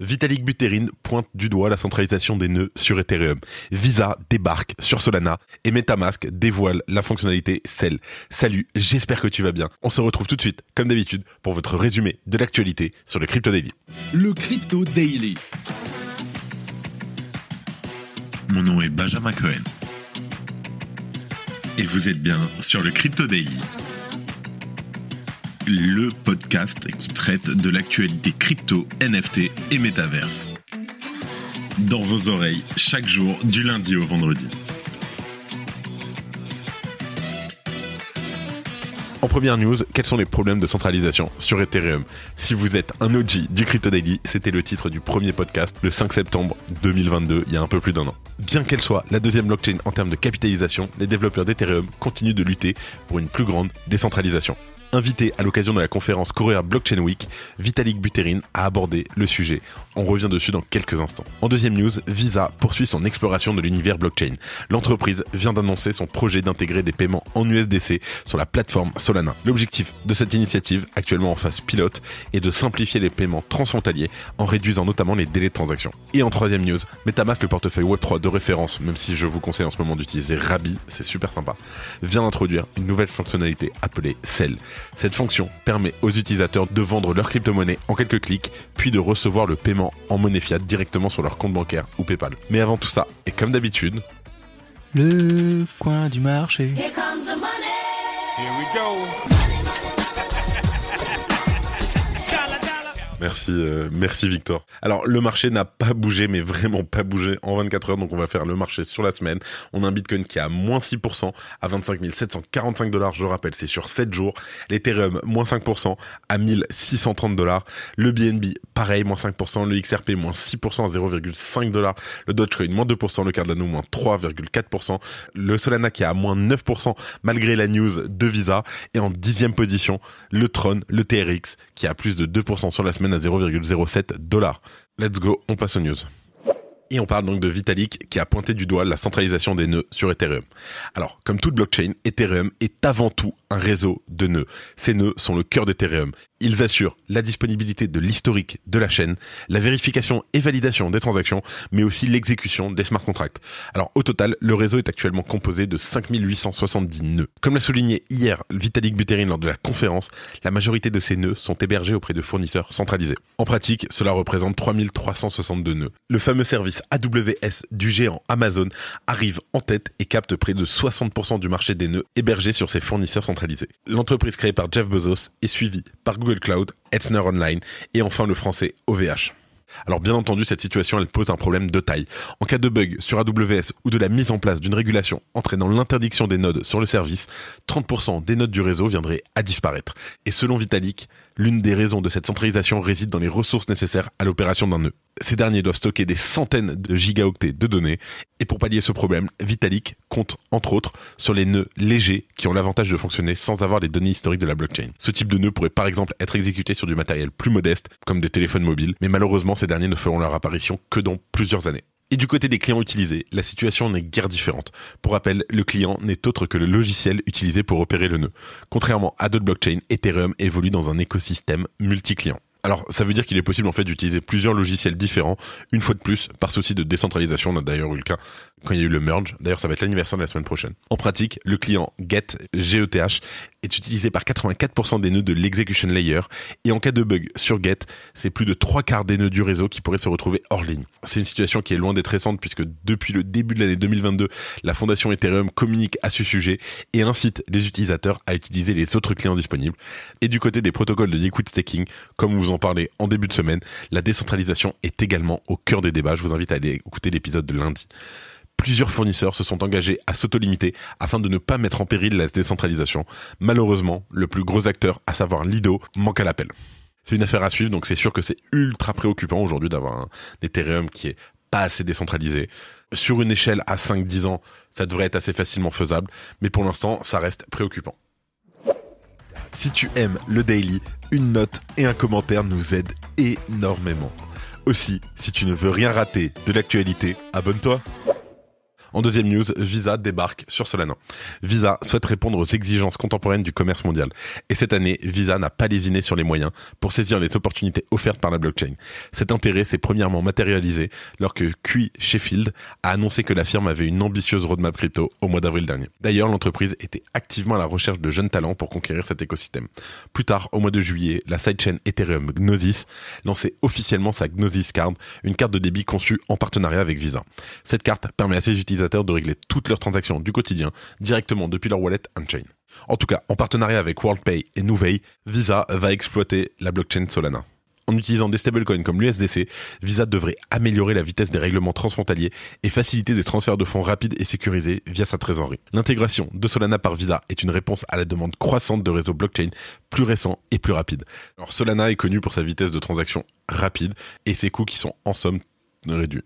Vitalik Buterin pointe du doigt la centralisation des nœuds sur Ethereum. Visa débarque sur Solana et MetaMask dévoile la fonctionnalité Cell. Salut, j'espère que tu vas bien. On se retrouve tout de suite, comme d'habitude, pour votre résumé de l'actualité sur le Crypto Daily. Le Crypto Daily. Mon nom est Benjamin Cohen. Et vous êtes bien sur le Crypto Daily le podcast qui traite de l'actualité crypto, NFT et métaverse. Dans vos oreilles, chaque jour, du lundi au vendredi. En première news, quels sont les problèmes de centralisation sur Ethereum? Si vous êtes un OG du Crypto Daily, c'était le titre du premier podcast le 5 septembre 2022, il y a un peu plus d'un an. Bien qu'elle soit la deuxième blockchain en termes de capitalisation, les développeurs d'Ethereum continuent de lutter pour une plus grande décentralisation. Invité à l'occasion de la conférence Korea Blockchain Week, Vitalik Buterin a abordé le sujet. On revient dessus dans quelques instants. En deuxième news, Visa poursuit son exploration de l'univers blockchain. L'entreprise vient d'annoncer son projet d'intégrer des paiements en USDC sur la plateforme Solana. L'objectif de cette initiative, actuellement en phase pilote, est de simplifier les paiements transfrontaliers en réduisant notamment les délais de transaction. Et en troisième news, MetaMask, le portefeuille Web3 de référence, même si je vous conseille en ce moment d'utiliser Rabi, c'est super sympa, vient d'introduire une nouvelle fonctionnalité appelée Cell. Cette fonction permet aux utilisateurs de vendre leur crypto-monnaie en quelques clics, puis de recevoir le paiement en monnaie fiat directement sur leur compte bancaire ou PayPal. Mais avant tout ça, et comme d'habitude, le coin du marché. Here comes the money. Here we go. Merci, euh, merci Victor. Alors le marché n'a pas bougé, mais vraiment pas bougé en 24 heures, donc on va faire le marché sur la semaine. On a un Bitcoin qui est à moins 6% à 25 745 dollars, je rappelle, c'est sur 7 jours. L'Ethereum, moins 5% à 1630 dollars. Le BNB, pareil, moins 5%. Le XRP, moins 6% à 0,5 dollars. Le Dogecoin, moins 2%. Le Cardano, moins 3,4%. Le Solana qui est à moins 9% malgré la news de Visa. Et en dixième position, le Tron, le TRX, qui a plus de 2% sur la semaine à 0,07 dollars. Let's go, on passe aux news. Et on parle donc de Vitalik qui a pointé du doigt la centralisation des nœuds sur Ethereum. Alors, comme toute blockchain, Ethereum est avant tout un réseau de nœuds. Ces nœuds sont le cœur d'Ethereum. Ils assurent la disponibilité de l'historique de la chaîne, la vérification et validation des transactions, mais aussi l'exécution des smart contracts. Alors au total, le réseau est actuellement composé de 5870 nœuds. Comme l'a souligné hier Vitalik Buterin lors de la conférence, la majorité de ces nœuds sont hébergés auprès de fournisseurs centralisés. En pratique, cela représente 3362 nœuds. Le fameux service AWS du géant Amazon arrive en tête et capte près de 60% du marché des nœuds hébergés sur ses fournisseurs centralisés. L'entreprise créée par Jeff Bezos est suivie par Google Google Cloud, Etzner Online et enfin le français OVH. Alors bien entendu, cette situation, elle pose un problème de taille. En cas de bug sur AWS ou de la mise en place d'une régulation entraînant l'interdiction des nodes sur le service, 30% des nodes du réseau viendraient à disparaître. Et selon Vitalik, l'une des raisons de cette centralisation réside dans les ressources nécessaires à l'opération d'un nœud. Ces derniers doivent stocker des centaines de gigaoctets de données. Et pour pallier ce problème, Vitalik compte entre autres sur les nœuds légers qui ont l'avantage de fonctionner sans avoir les données historiques de la blockchain. Ce type de nœud pourrait par exemple être exécuté sur du matériel plus modeste, comme des téléphones mobiles, mais malheureusement ces derniers ne feront leur apparition que dans plusieurs années. Et du côté des clients utilisés, la situation n'est guère différente. Pour rappel, le client n'est autre que le logiciel utilisé pour opérer le nœud. Contrairement à d'autres blockchains, Ethereum évolue dans un écosystème multi-client. Alors, ça veut dire qu'il est possible en fait d'utiliser plusieurs logiciels différents, une fois de plus, par souci de décentralisation. On a d'ailleurs eu le cas quand il y a eu le merge. D'ailleurs, ça va être l'anniversaire de la semaine prochaine. En pratique, le client GET, GETH, est utilisé par 84% des nœuds de l'execution layer. Et en cas de bug sur GET, c'est plus de trois quarts des nœuds du réseau qui pourraient se retrouver hors ligne. C'est une situation qui est loin d'être récente puisque depuis le début de l'année 2022, la fondation Ethereum communique à ce sujet et incite les utilisateurs à utiliser les autres clients disponibles. Et du côté des protocoles de liquid staking, comme vous en parlez en début de semaine, la décentralisation est également au cœur des débats. Je vous invite à aller écouter l'épisode de lundi plusieurs fournisseurs se sont engagés à s'auto-limiter afin de ne pas mettre en péril la décentralisation. Malheureusement, le plus gros acteur, à savoir Lido, manque à l'appel. C'est une affaire à suivre, donc c'est sûr que c'est ultra préoccupant aujourd'hui d'avoir un Ethereum qui est pas assez décentralisé. Sur une échelle à 5-10 ans, ça devrait être assez facilement faisable, mais pour l'instant, ça reste préoccupant. Si tu aimes le daily, une note et un commentaire nous aident énormément. Aussi, si tu ne veux rien rater de l'actualité, abonne-toi. En deuxième news, Visa débarque sur Solana. Visa souhaite répondre aux exigences contemporaines du commerce mondial. Et cette année, Visa n'a pas lésiné sur les moyens pour saisir les opportunités offertes par la blockchain. Cet intérêt s'est premièrement matérialisé lorsque QI Sheffield a annoncé que la firme avait une ambitieuse roadmap crypto au mois d'avril dernier. D'ailleurs, l'entreprise était activement à la recherche de jeunes talents pour conquérir cet écosystème. Plus tard, au mois de juillet, la sidechain Ethereum Gnosis lançait officiellement sa Gnosis Card, une carte de débit conçue en partenariat avec Visa. Cette carte permet à ses utilisateurs de régler toutes leurs transactions du quotidien directement depuis leur wallet on-chain. En tout cas, en partenariat avec WorldPay et Nuvei, Visa va exploiter la blockchain Solana. En utilisant des stablecoins comme l'USDC, Visa devrait améliorer la vitesse des règlements transfrontaliers et faciliter des transferts de fonds rapides et sécurisés via sa trésorerie. L'intégration de Solana par Visa est une réponse à la demande croissante de réseaux blockchain plus récents et plus rapides. Alors Solana est connu pour sa vitesse de transaction rapide et ses coûts qui sont en somme réduits.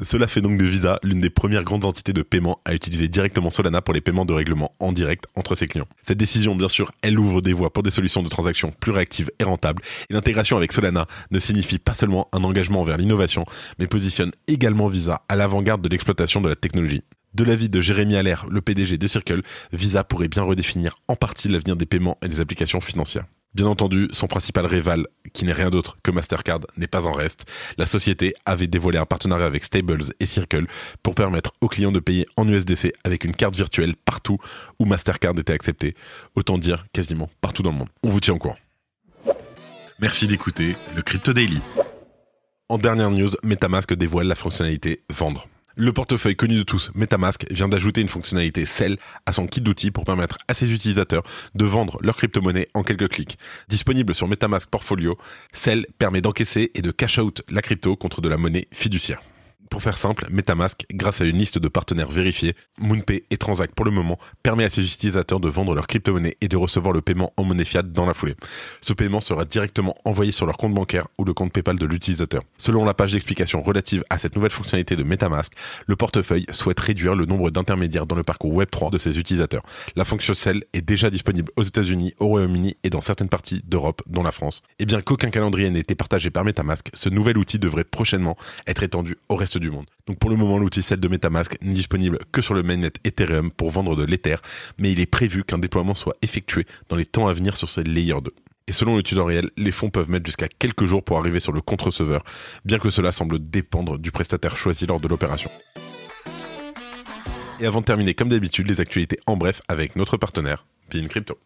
Cela fait donc de Visa l'une des premières grandes entités de paiement à utiliser directement Solana pour les paiements de règlement en direct entre ses clients. Cette décision, bien sûr, elle ouvre des voies pour des solutions de transaction plus réactives et rentables. Et l'intégration avec Solana ne signifie pas seulement un engagement vers l'innovation, mais positionne également Visa à l'avant-garde de l'exploitation de la technologie. De l'avis de Jérémy Allaire, le PDG de Circle, Visa pourrait bien redéfinir en partie l'avenir des paiements et des applications financières. Bien entendu, son principal rival, qui n'est rien d'autre que Mastercard, n'est pas en reste. La société avait dévoilé un partenariat avec Stables et Circle pour permettre aux clients de payer en USDC avec une carte virtuelle partout où Mastercard était accepté. Autant dire quasiment partout dans le monde. On vous tient au courant. Merci d'écouter le Crypto Daily. En dernière news, MetaMask dévoile la fonctionnalité Vendre. Le portefeuille connu de tous, MetaMask, vient d'ajouter une fonctionnalité Sell à son kit d'outils pour permettre à ses utilisateurs de vendre leur crypto-monnaie en quelques clics. Disponible sur MetaMask Portfolio, Sell permet d'encaisser et de cash out la crypto contre de la monnaie fiduciaire. Pour faire simple, MetaMask, grâce à une liste de partenaires vérifiés, MoonPay et Transact pour le moment, permet à ses utilisateurs de vendre leur crypto-monnaie et de recevoir le paiement en monnaie fiat dans la foulée. Ce paiement sera directement envoyé sur leur compte bancaire ou le compte PayPal de l'utilisateur. Selon la page d'explication relative à cette nouvelle fonctionnalité de MetaMask, le portefeuille souhaite réduire le nombre d'intermédiaires dans le parcours Web3 de ses utilisateurs. La fonction Sell est déjà disponible aux États-Unis, au Royaume-Uni et dans certaines parties d'Europe, dont la France. Et bien qu'aucun calendrier n'ait été partagé par MetaMask, ce nouvel outil devrait prochainement être étendu au reste du monde. Donc pour le moment, l'outil Sell de MetaMask n'est disponible que sur le mainnet Ethereum pour vendre de l'Ether, mais il est prévu qu'un déploiement soit effectué dans les temps à venir sur ces Layer 2. Et selon le tutoriel, les fonds peuvent mettre jusqu'à quelques jours pour arriver sur le contre-receveur, bien que cela semble dépendre du prestataire choisi lors de l'opération. Et avant de terminer, comme d'habitude, les actualités en bref avec notre partenaire, Pin Crypto.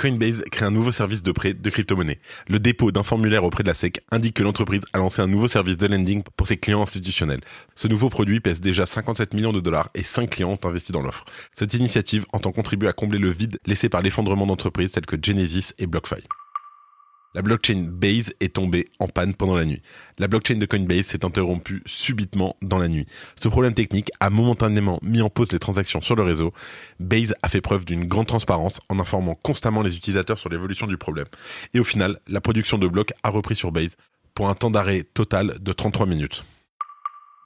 Coinbase crée un nouveau service de prêt de crypto-monnaie. Le dépôt d'un formulaire auprès de la SEC indique que l'entreprise a lancé un nouveau service de lending pour ses clients institutionnels. Ce nouveau produit pèse déjà 57 millions de dollars et 5 clients ont investi dans l'offre. Cette initiative entend contribuer à combler le vide laissé par l'effondrement d'entreprises telles que Genesis et BlockFi. La blockchain Base est tombée en panne pendant la nuit. La blockchain de Coinbase s'est interrompue subitement dans la nuit. Ce problème technique a momentanément mis en pause les transactions sur le réseau. Base a fait preuve d'une grande transparence en informant constamment les utilisateurs sur l'évolution du problème. Et au final, la production de blocs a repris sur Base pour un temps d'arrêt total de 33 minutes.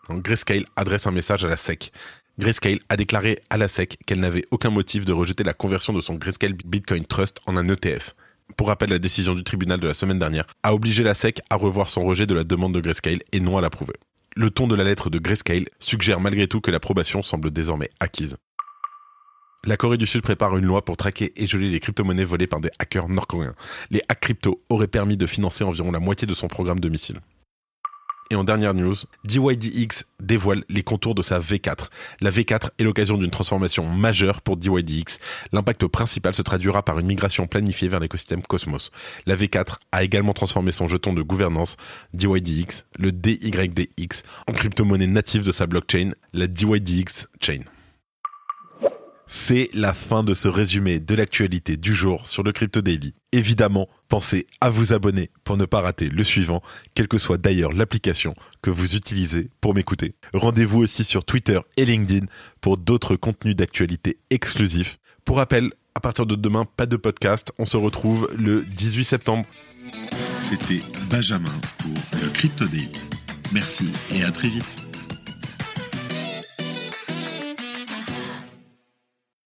Grayscale adresse un message à la SEC. Grayscale a déclaré à la SEC qu'elle n'avait aucun motif de rejeter la conversion de son Grayscale Bitcoin Trust en un ETF pour rappel, la décision du tribunal de la semaine dernière a obligé la SEC à revoir son rejet de la demande de Grayscale et non à l'approuver. Le ton de la lettre de Grayscale suggère malgré tout que l'approbation semble désormais acquise. La Corée du Sud prépare une loi pour traquer et geler les crypto-monnaies volées par des hackers nord-coréens. Les hacks crypto auraient permis de financer environ la moitié de son programme de missiles. Et en dernière news, DYDX dévoile les contours de sa V4. La V4 est l'occasion d'une transformation majeure pour DYDX. L'impact principal se traduira par une migration planifiée vers l'écosystème Cosmos. La V4 a également transformé son jeton de gouvernance DYDX, le DYDX, en crypto-monnaie native de sa blockchain, la DYDX Chain. C'est la fin de ce résumé de l'actualité du jour sur le Crypto Daily. Évidemment, pensez à vous abonner pour ne pas rater le suivant, quelle que soit d'ailleurs l'application que vous utilisez pour m'écouter. Rendez-vous aussi sur Twitter et LinkedIn pour d'autres contenus d'actualité exclusifs. Pour rappel, à partir de demain, pas de podcast, on se retrouve le 18 septembre. C'était Benjamin pour le Crypto Daily. Merci et à très vite.